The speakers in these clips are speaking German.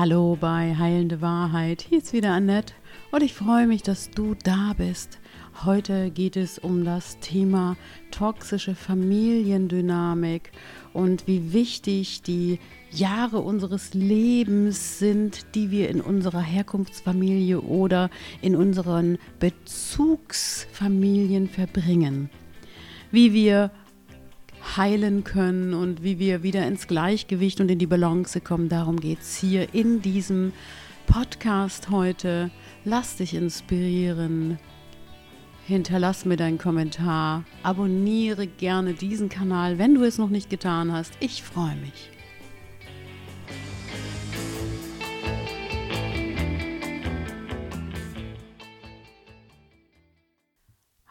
Hallo bei Heilende Wahrheit. Hier ist wieder Annette und ich freue mich, dass du da bist. Heute geht es um das Thema toxische Familiendynamik und wie wichtig die Jahre unseres Lebens sind, die wir in unserer Herkunftsfamilie oder in unseren Bezugsfamilien verbringen. Wie wir heilen können und wie wir wieder ins Gleichgewicht und in die Balance kommen. Darum geht es hier in diesem Podcast heute. Lass dich inspirieren. Hinterlass mir deinen Kommentar. Abonniere gerne diesen Kanal, wenn du es noch nicht getan hast. Ich freue mich.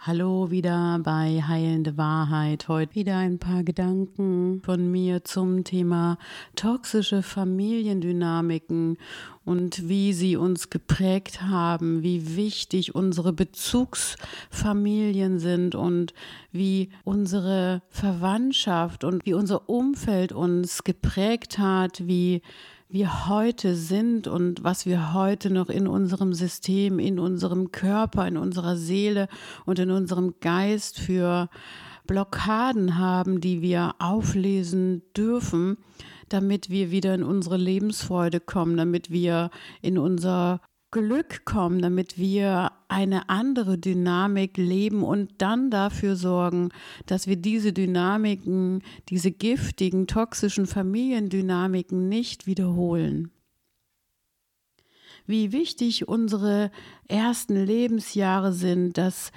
Hallo wieder bei Heilende Wahrheit. Heute wieder ein paar Gedanken von mir zum Thema toxische Familiendynamiken und wie sie uns geprägt haben, wie wichtig unsere Bezugsfamilien sind und wie unsere Verwandtschaft und wie unser Umfeld uns geprägt hat, wie wir heute sind und was wir heute noch in unserem System, in unserem Körper, in unserer Seele und in unserem Geist für Blockaden haben, die wir auflesen dürfen, damit wir wieder in unsere Lebensfreude kommen, damit wir in unser Glück kommen, damit wir eine andere Dynamik leben und dann dafür sorgen, dass wir diese Dynamiken, diese giftigen, toxischen Familiendynamiken nicht wiederholen. Wie wichtig unsere ersten Lebensjahre sind, das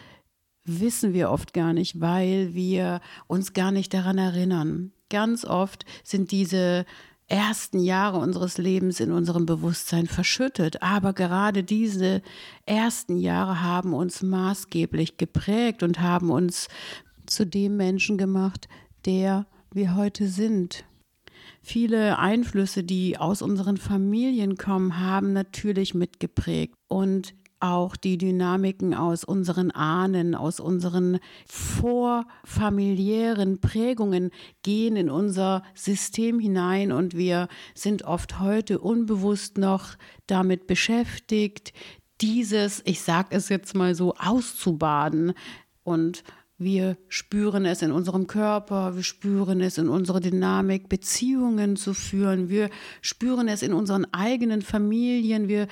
wissen wir oft gar nicht, weil wir uns gar nicht daran erinnern. Ganz oft sind diese ersten Jahre unseres Lebens in unserem Bewusstsein verschüttet. Aber gerade diese ersten Jahre haben uns maßgeblich geprägt und haben uns zu dem Menschen gemacht, der wir heute sind. Viele Einflüsse, die aus unseren Familien kommen, haben natürlich mitgeprägt. Und auch die Dynamiken aus unseren Ahnen, aus unseren vorfamiliären Prägungen gehen in unser System hinein und wir sind oft heute unbewusst noch damit beschäftigt, dieses, ich sage es jetzt mal so, auszubaden. Und wir spüren es in unserem Körper, wir spüren es in unserer Dynamik, Beziehungen zu führen, wir spüren es in unseren eigenen Familien, wir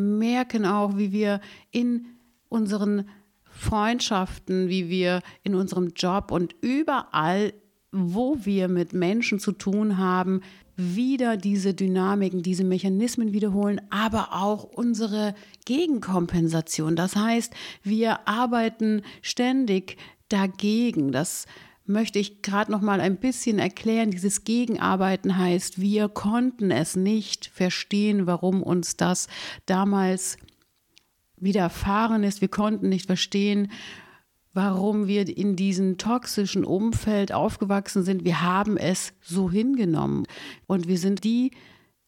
merken auch, wie wir in unseren Freundschaften, wie wir in unserem Job und überall, wo wir mit Menschen zu tun haben, wieder diese Dynamiken, diese Mechanismen wiederholen, aber auch unsere Gegenkompensation. Das heißt, wir arbeiten ständig dagegen. Das möchte ich gerade noch mal ein bisschen erklären. Dieses Gegenarbeiten heißt, wir konnten es nicht verstehen, warum uns das damals widerfahren ist. Wir konnten nicht verstehen, warum wir in diesem toxischen Umfeld aufgewachsen sind. Wir haben es so hingenommen und wir sind die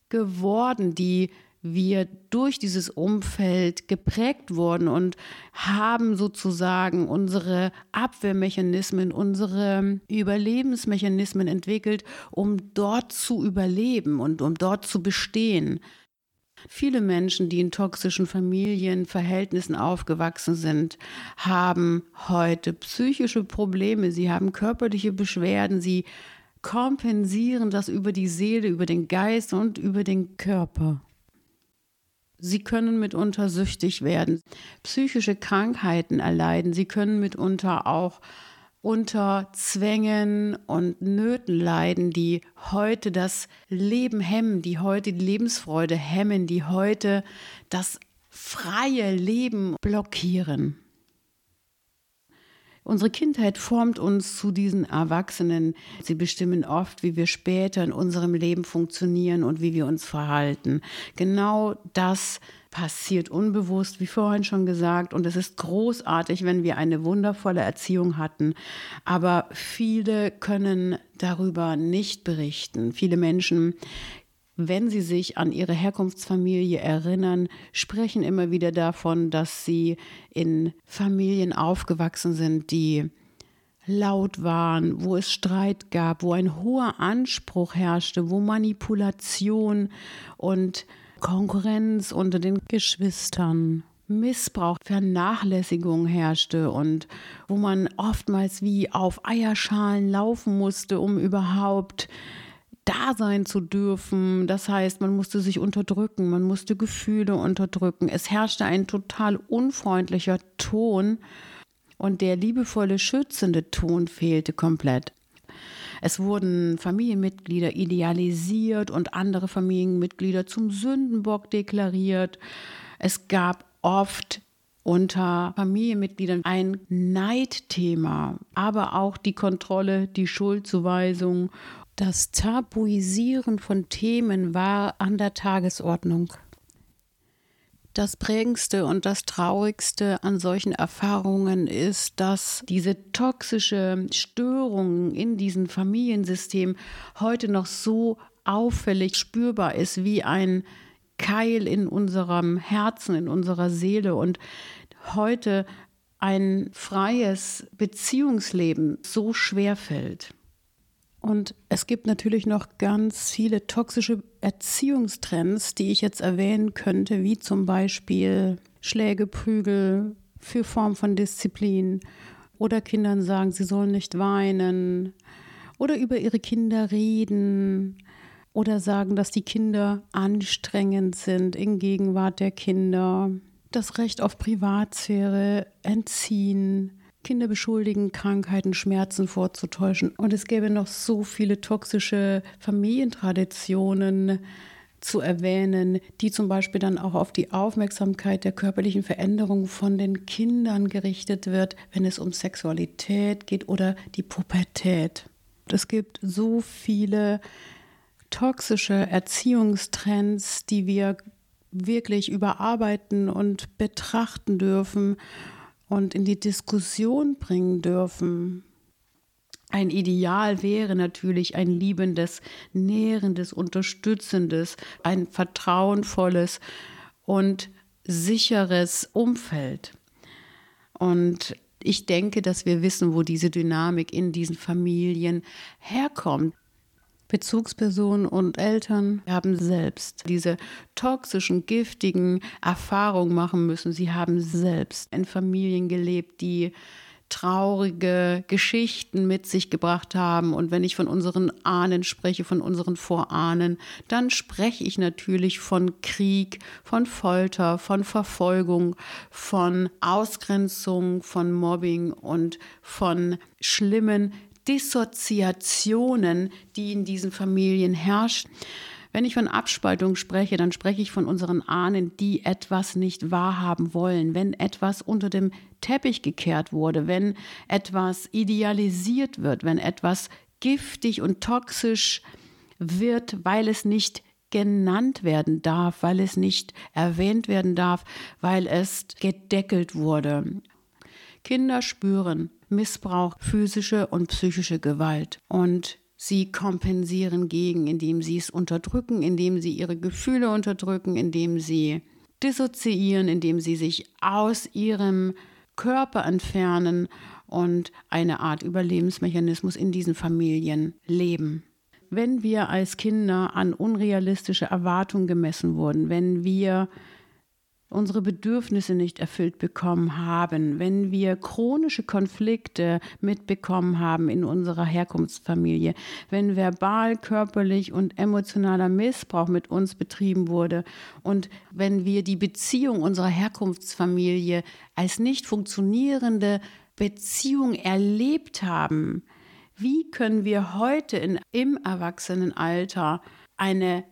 geworden, die wir durch dieses Umfeld geprägt wurden und haben sozusagen unsere Abwehrmechanismen, unsere Überlebensmechanismen entwickelt, um dort zu überleben und um dort zu bestehen. Viele Menschen, die in toxischen Familienverhältnissen aufgewachsen sind, haben heute psychische Probleme, sie haben körperliche Beschwerden, sie kompensieren das über die Seele, über den Geist und über den Körper. Sie können mitunter süchtig werden, psychische Krankheiten erleiden. Sie können mitunter auch unter Zwängen und Nöten leiden, die heute das Leben hemmen, die heute die Lebensfreude hemmen, die heute das freie Leben blockieren. Unsere Kindheit formt uns zu diesen Erwachsenen. Sie bestimmen oft, wie wir später in unserem Leben funktionieren und wie wir uns verhalten. Genau das passiert unbewusst, wie vorhin schon gesagt. Und es ist großartig, wenn wir eine wundervolle Erziehung hatten. Aber viele können darüber nicht berichten. Viele Menschen wenn sie sich an ihre Herkunftsfamilie erinnern, sprechen immer wieder davon, dass sie in Familien aufgewachsen sind, die laut waren, wo es Streit gab, wo ein hoher Anspruch herrschte, wo Manipulation und Konkurrenz unter den Geschwistern, Missbrauch, Vernachlässigung herrschte und wo man oftmals wie auf Eierschalen laufen musste, um überhaupt da sein zu dürfen. Das heißt, man musste sich unterdrücken, man musste Gefühle unterdrücken. Es herrschte ein total unfreundlicher Ton und der liebevolle, schützende Ton fehlte komplett. Es wurden Familienmitglieder idealisiert und andere Familienmitglieder zum Sündenbock deklariert. Es gab oft unter Familienmitgliedern ein Neidthema, aber auch die Kontrolle, die Schuldzuweisung das Tabuisieren von Themen war an der Tagesordnung. Das prägendste und das traurigste an solchen Erfahrungen ist, dass diese toxische Störung in diesem Familiensystem heute noch so auffällig spürbar ist wie ein Keil in unserem Herzen, in unserer Seele und heute ein freies Beziehungsleben so schwer fällt. Und es gibt natürlich noch ganz viele toxische Erziehungstrends, die ich jetzt erwähnen könnte, wie zum Beispiel Schläge, Prügel für Form von Disziplin oder Kindern sagen, sie sollen nicht weinen oder über ihre Kinder reden oder sagen, dass die Kinder anstrengend sind in Gegenwart der Kinder, das Recht auf Privatsphäre entziehen Kinder beschuldigen, Krankheiten, Schmerzen vorzutäuschen. Und es gäbe noch so viele toxische Familientraditionen zu erwähnen, die zum Beispiel dann auch auf die Aufmerksamkeit der körperlichen Veränderung von den Kindern gerichtet wird, wenn es um Sexualität geht oder die Pubertät. Es gibt so viele toxische Erziehungstrends, die wir wirklich überarbeiten und betrachten dürfen und in die Diskussion bringen dürfen. Ein Ideal wäre natürlich ein liebendes, nährendes, unterstützendes, ein vertrauenvolles und sicheres Umfeld. Und ich denke, dass wir wissen, wo diese Dynamik in diesen Familien herkommt. Bezugspersonen und Eltern haben selbst diese toxischen, giftigen Erfahrungen machen müssen. Sie haben selbst in Familien gelebt, die traurige Geschichten mit sich gebracht haben. Und wenn ich von unseren Ahnen spreche, von unseren Vorahnen, dann spreche ich natürlich von Krieg, von Folter, von Verfolgung, von Ausgrenzung, von Mobbing und von schlimmen Dissoziationen, die in diesen Familien herrschen. Wenn ich von Abspaltung spreche, dann spreche ich von unseren Ahnen, die etwas nicht wahrhaben wollen, wenn etwas unter dem Teppich gekehrt wurde, wenn etwas idealisiert wird, wenn etwas giftig und toxisch wird, weil es nicht genannt werden darf, weil es nicht erwähnt werden darf, weil es gedeckelt wurde. Kinder spüren Missbrauch, physische und psychische Gewalt. Und sie kompensieren gegen, indem sie es unterdrücken, indem sie ihre Gefühle unterdrücken, indem sie dissoziieren, indem sie sich aus ihrem Körper entfernen und eine Art Überlebensmechanismus in diesen Familien leben. Wenn wir als Kinder an unrealistische Erwartungen gemessen wurden, wenn wir unsere Bedürfnisse nicht erfüllt bekommen haben, wenn wir chronische Konflikte mitbekommen haben in unserer Herkunftsfamilie, wenn verbal, körperlich und emotionaler Missbrauch mit uns betrieben wurde und wenn wir die Beziehung unserer Herkunftsfamilie als nicht funktionierende Beziehung erlebt haben, wie können wir heute in, im Erwachsenenalter eine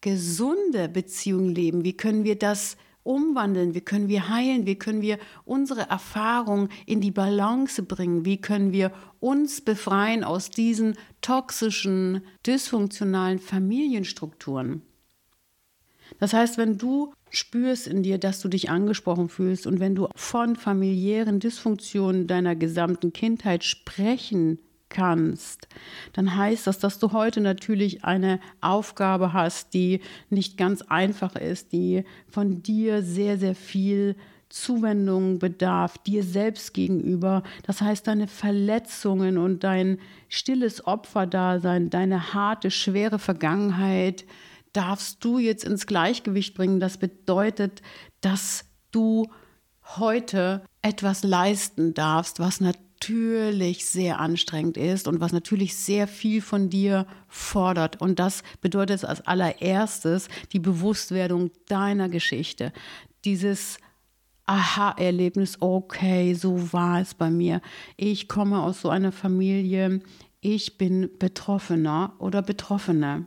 gesunde Beziehung leben? Wie können wir das umwandeln, wie können wir heilen, wie können wir unsere Erfahrung in die Balance bringen, wie können wir uns befreien aus diesen toxischen, dysfunktionalen Familienstrukturen. Das heißt, wenn du spürst in dir, dass du dich angesprochen fühlst und wenn du von familiären Dysfunktionen deiner gesamten Kindheit sprechen kannst, dann heißt das, dass du heute natürlich eine Aufgabe hast, die nicht ganz einfach ist, die von dir sehr, sehr viel Zuwendung bedarf, dir selbst gegenüber. Das heißt, deine Verletzungen und dein stilles Opferdasein, deine harte, schwere Vergangenheit darfst du jetzt ins Gleichgewicht bringen. Das bedeutet, dass du heute etwas leisten darfst, was natürlich sehr anstrengend ist und was natürlich sehr viel von dir fordert. Und das bedeutet als allererstes die Bewusstwerdung deiner Geschichte. Dieses Aha-Erlebnis, okay, so war es bei mir. Ich komme aus so einer Familie, ich bin Betroffener oder Betroffene.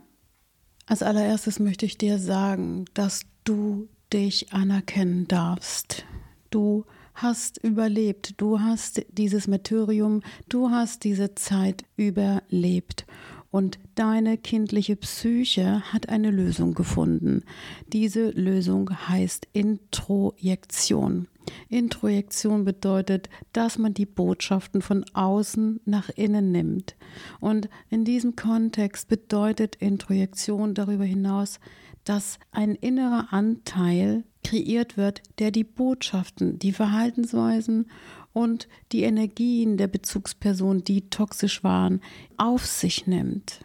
Als allererstes möchte ich dir sagen, dass du dich anerkennen darfst. Du hast überlebt, du hast dieses Martyrium, du hast diese Zeit überlebt. Und deine kindliche Psyche hat eine Lösung gefunden. Diese Lösung heißt Introjektion. Introjektion bedeutet, dass man die Botschaften von außen nach innen nimmt. Und in diesem Kontext bedeutet Introjektion darüber hinaus, dass ein innerer Anteil kreiert wird, der die Botschaften, die Verhaltensweisen und die Energien der Bezugsperson, die toxisch waren, auf sich nimmt.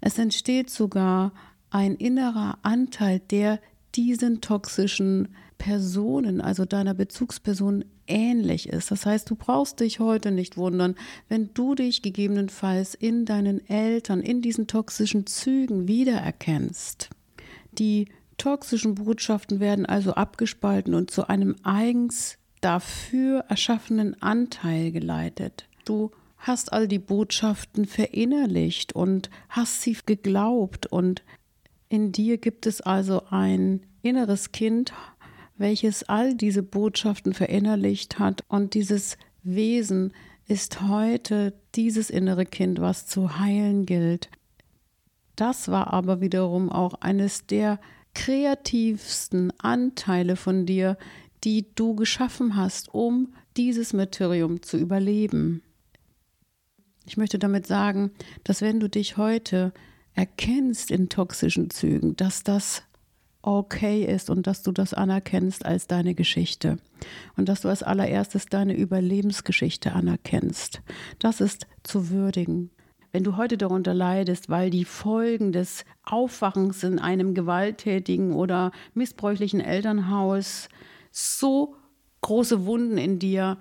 Es entsteht sogar ein innerer Anteil, der diesen toxischen Personen, also deiner Bezugsperson, ähnlich ist. Das heißt, du brauchst dich heute nicht wundern, wenn du dich gegebenenfalls in deinen Eltern, in diesen toxischen Zügen wiedererkennst. Die toxischen Botschaften werden also abgespalten und zu einem eigens dafür erschaffenen Anteil geleitet. Du hast all die Botschaften verinnerlicht und hast sie geglaubt und in dir gibt es also ein inneres Kind, welches all diese Botschaften verinnerlicht hat und dieses Wesen ist heute dieses innere Kind, was zu heilen gilt. Das war aber wiederum auch eines der kreativsten Anteile von dir, die du geschaffen hast, um dieses Materium zu überleben. Ich möchte damit sagen, dass wenn du dich heute erkennst in toxischen Zügen, dass das okay ist und dass du das anerkennst als deine Geschichte und dass du als allererstes deine Überlebensgeschichte anerkennst. Das ist zu würdigen. Wenn du heute darunter leidest, weil die Folgen des Aufwachens in einem gewalttätigen oder missbräuchlichen Elternhaus so große Wunden in dir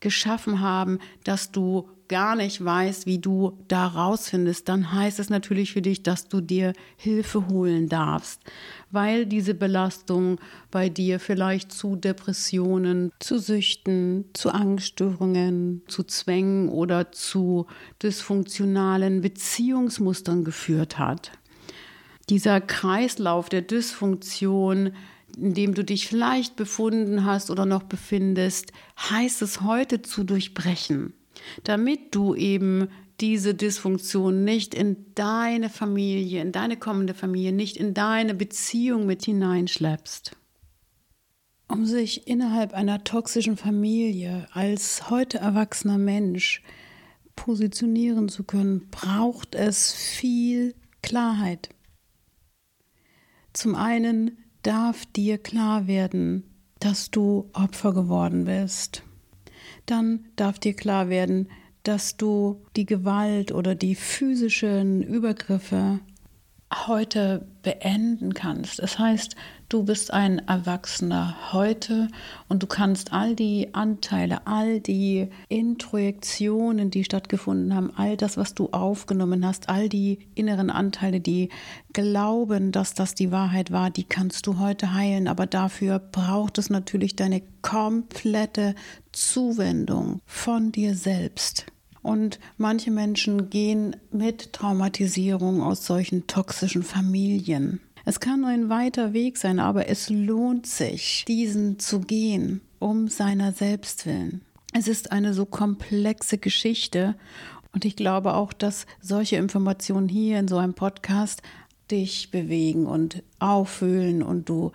geschaffen haben, dass du gar nicht weißt, wie du da rausfindest, dann heißt es natürlich für dich, dass du dir Hilfe holen darfst, weil diese Belastung bei dir vielleicht zu Depressionen, zu Süchten, zu Angststörungen, zu Zwängen oder zu dysfunktionalen Beziehungsmustern geführt hat. Dieser Kreislauf der Dysfunktion in dem du dich vielleicht befunden hast oder noch befindest, heißt es heute zu durchbrechen damit du eben diese Dysfunktion nicht in deine Familie, in deine kommende Familie, nicht in deine Beziehung mit hineinschleppst. Um sich innerhalb einer toxischen Familie als heute erwachsener Mensch positionieren zu können, braucht es viel Klarheit. Zum einen darf dir klar werden, dass du Opfer geworden bist dann darf dir klar werden, dass du die Gewalt oder die physischen Übergriffe heute beenden kannst. Das heißt, du bist ein Erwachsener heute und du kannst all die Anteile, all die Introjektionen, die stattgefunden haben, all das, was du aufgenommen hast, all die inneren Anteile, die glauben, dass das die Wahrheit war, die kannst du heute heilen. Aber dafür braucht es natürlich deine komplette Zuwendung von dir selbst. Und manche Menschen gehen mit Traumatisierung aus solchen toxischen Familien. Es kann ein weiter Weg sein, aber es lohnt sich, diesen zu gehen, um seiner selbst willen. Es ist eine so komplexe Geschichte und ich glaube auch, dass solche Informationen hier in so einem Podcast dich bewegen und auffühlen und du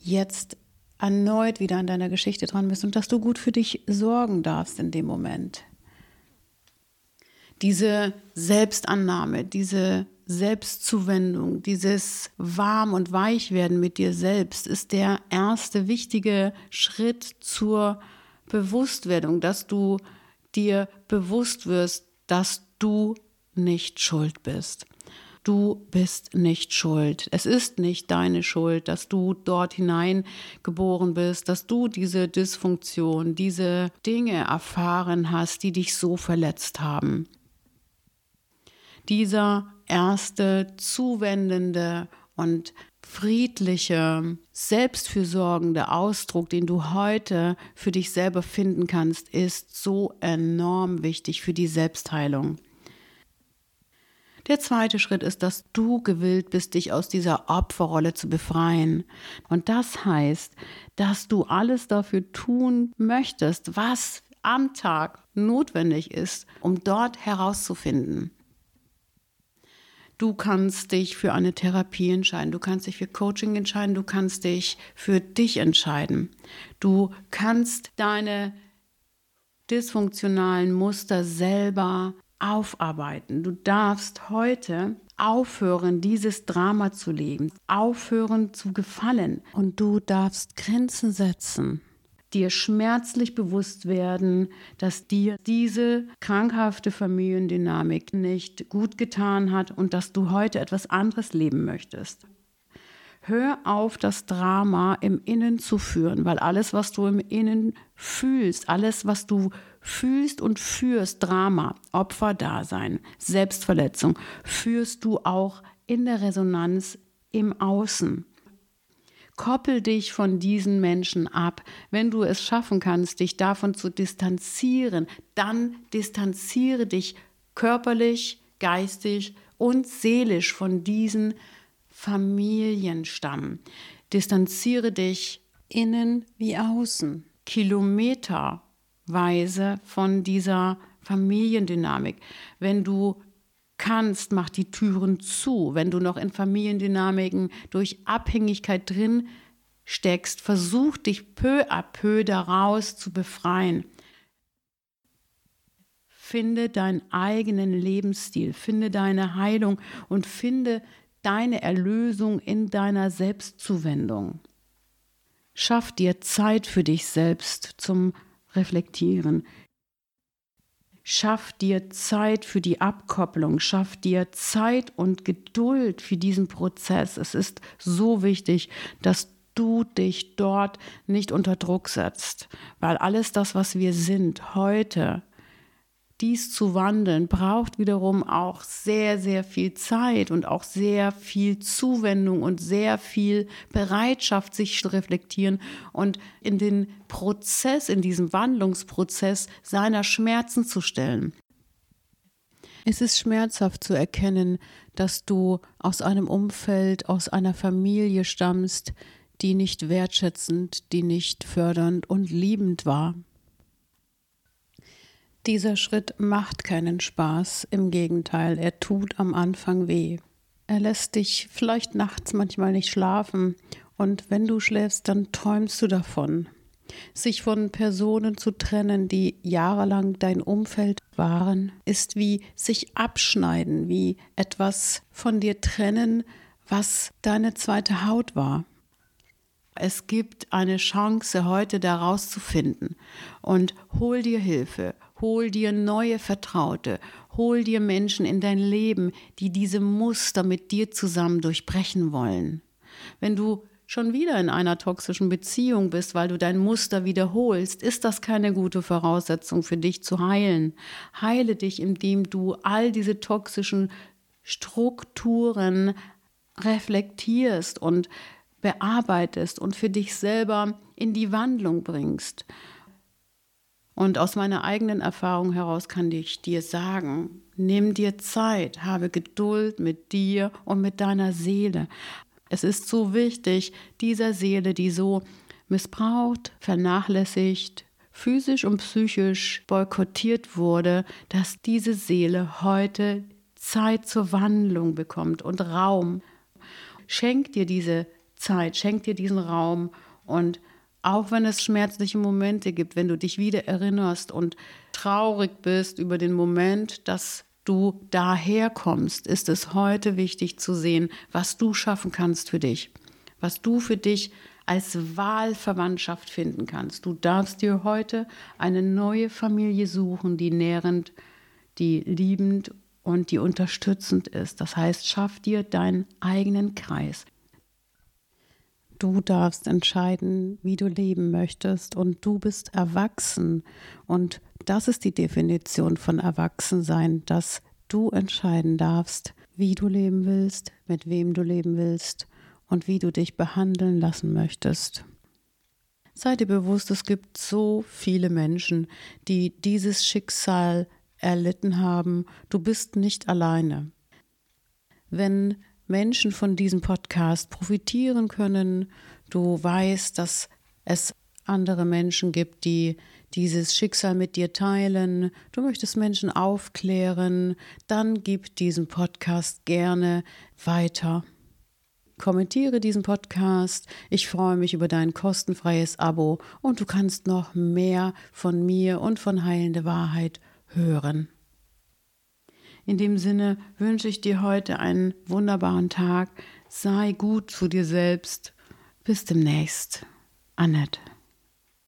jetzt erneut wieder an deiner Geschichte dran bist und dass du gut für dich sorgen darfst in dem Moment diese Selbstannahme, diese Selbstzuwendung, dieses Warm- und Weichwerden mit dir selbst ist der erste wichtige Schritt zur Bewusstwerdung, dass du dir bewusst wirst, dass du nicht schuld bist. Du bist nicht schuld. Es ist nicht deine Schuld, dass du dort hineingeboren bist, dass du diese Dysfunktion, diese Dinge erfahren hast, die dich so verletzt haben. Dieser erste zuwendende und friedliche, selbstfürsorgende Ausdruck, den du heute für dich selber finden kannst, ist so enorm wichtig für die Selbstheilung. Der zweite Schritt ist, dass du gewillt bist, dich aus dieser Opferrolle zu befreien. Und das heißt, dass du alles dafür tun möchtest, was am Tag notwendig ist, um dort herauszufinden. Du kannst dich für eine Therapie entscheiden, du kannst dich für Coaching entscheiden, du kannst dich für dich entscheiden. Du kannst deine dysfunktionalen Muster selber aufarbeiten. Du darfst heute aufhören, dieses Drama zu leben, aufhören zu gefallen und du darfst Grenzen setzen dir schmerzlich bewusst werden, dass dir diese krankhafte Familiendynamik nicht gut getan hat und dass du heute etwas anderes leben möchtest. Hör auf, das Drama im Innen zu führen, weil alles, was du im Innen fühlst, alles, was du fühlst und führst, Drama, Opferdasein, Selbstverletzung, führst du auch in der Resonanz im Außen. Koppel dich von diesen Menschen ab. Wenn du es schaffen kannst, dich davon zu distanzieren, dann distanziere dich körperlich, geistig und seelisch von diesen Familienstamm. Distanziere dich innen wie außen, kilometerweise von dieser Familiendynamik. Wenn du kannst, mach die Türen zu. Wenn du noch in Familiendynamiken durch Abhängigkeit drin steckst, versuch dich peu à peu daraus zu befreien. Finde deinen eigenen Lebensstil, finde deine Heilung und finde deine Erlösung in deiner Selbstzuwendung. Schaff dir Zeit für dich selbst zum Reflektieren. Schaff dir Zeit für die Abkopplung, schaff dir Zeit und Geduld für diesen Prozess. Es ist so wichtig, dass du dich dort nicht unter Druck setzt, weil alles das, was wir sind heute, dies zu wandeln, braucht wiederum auch sehr, sehr viel Zeit und auch sehr viel Zuwendung und sehr viel Bereitschaft, sich zu reflektieren und in den Prozess, in diesem Wandlungsprozess seiner Schmerzen zu stellen. Es ist schmerzhaft zu erkennen, dass du aus einem Umfeld, aus einer Familie stammst, die nicht wertschätzend, die nicht fördernd und liebend war. Dieser Schritt macht keinen Spaß, im Gegenteil, er tut am Anfang weh. Er lässt dich vielleicht nachts manchmal nicht schlafen und wenn du schläfst, dann träumst du davon. Sich von Personen zu trennen, die jahrelang dein Umfeld waren, ist wie sich abschneiden, wie etwas von dir trennen, was deine zweite Haut war. Es gibt eine Chance, heute da rauszufinden. Und hol dir Hilfe, hol dir neue Vertraute, hol dir Menschen in dein Leben, die diese Muster mit dir zusammen durchbrechen wollen. Wenn du schon wieder in einer toxischen Beziehung bist, weil du dein Muster wiederholst, ist das keine gute Voraussetzung für dich zu heilen. Heile dich, indem du all diese toxischen Strukturen reflektierst und bearbeitest und für dich selber in die Wandlung bringst. Und aus meiner eigenen Erfahrung heraus kann ich dir sagen, nimm dir Zeit, habe Geduld mit dir und mit deiner Seele. Es ist so wichtig, dieser Seele, die so missbraucht, vernachlässigt, physisch und psychisch boykottiert wurde, dass diese Seele heute Zeit zur Wandlung bekommt und Raum. Schenk dir diese Zeit, schenk dir diesen Raum und auch wenn es schmerzliche Momente gibt, wenn du dich wieder erinnerst und traurig bist über den Moment, dass du daherkommst, ist es heute wichtig zu sehen, was du schaffen kannst für dich, was du für dich als Wahlverwandtschaft finden kannst. Du darfst dir heute eine neue Familie suchen, die nährend, die liebend und die unterstützend ist. Das heißt, schaff dir deinen eigenen Kreis. Du darfst entscheiden, wie du leben möchtest und du bist erwachsen. Und das ist die Definition von Erwachsensein, dass du entscheiden darfst, wie du leben willst, mit wem du leben willst und wie du dich behandeln lassen möchtest. Sei dir bewusst, es gibt so viele Menschen, die dieses Schicksal erlitten haben. Du bist nicht alleine. Wenn Menschen von diesem Podcast profitieren können, du weißt, dass es andere Menschen gibt, die dieses Schicksal mit dir teilen, du möchtest Menschen aufklären, dann gib diesen Podcast gerne weiter. Kommentiere diesen Podcast. Ich freue mich über dein kostenfreies Abo und du kannst noch mehr von mir und von Heilende Wahrheit hören. In dem Sinne wünsche ich dir heute einen wunderbaren Tag. Sei gut zu dir selbst. Bis demnächst. Annette.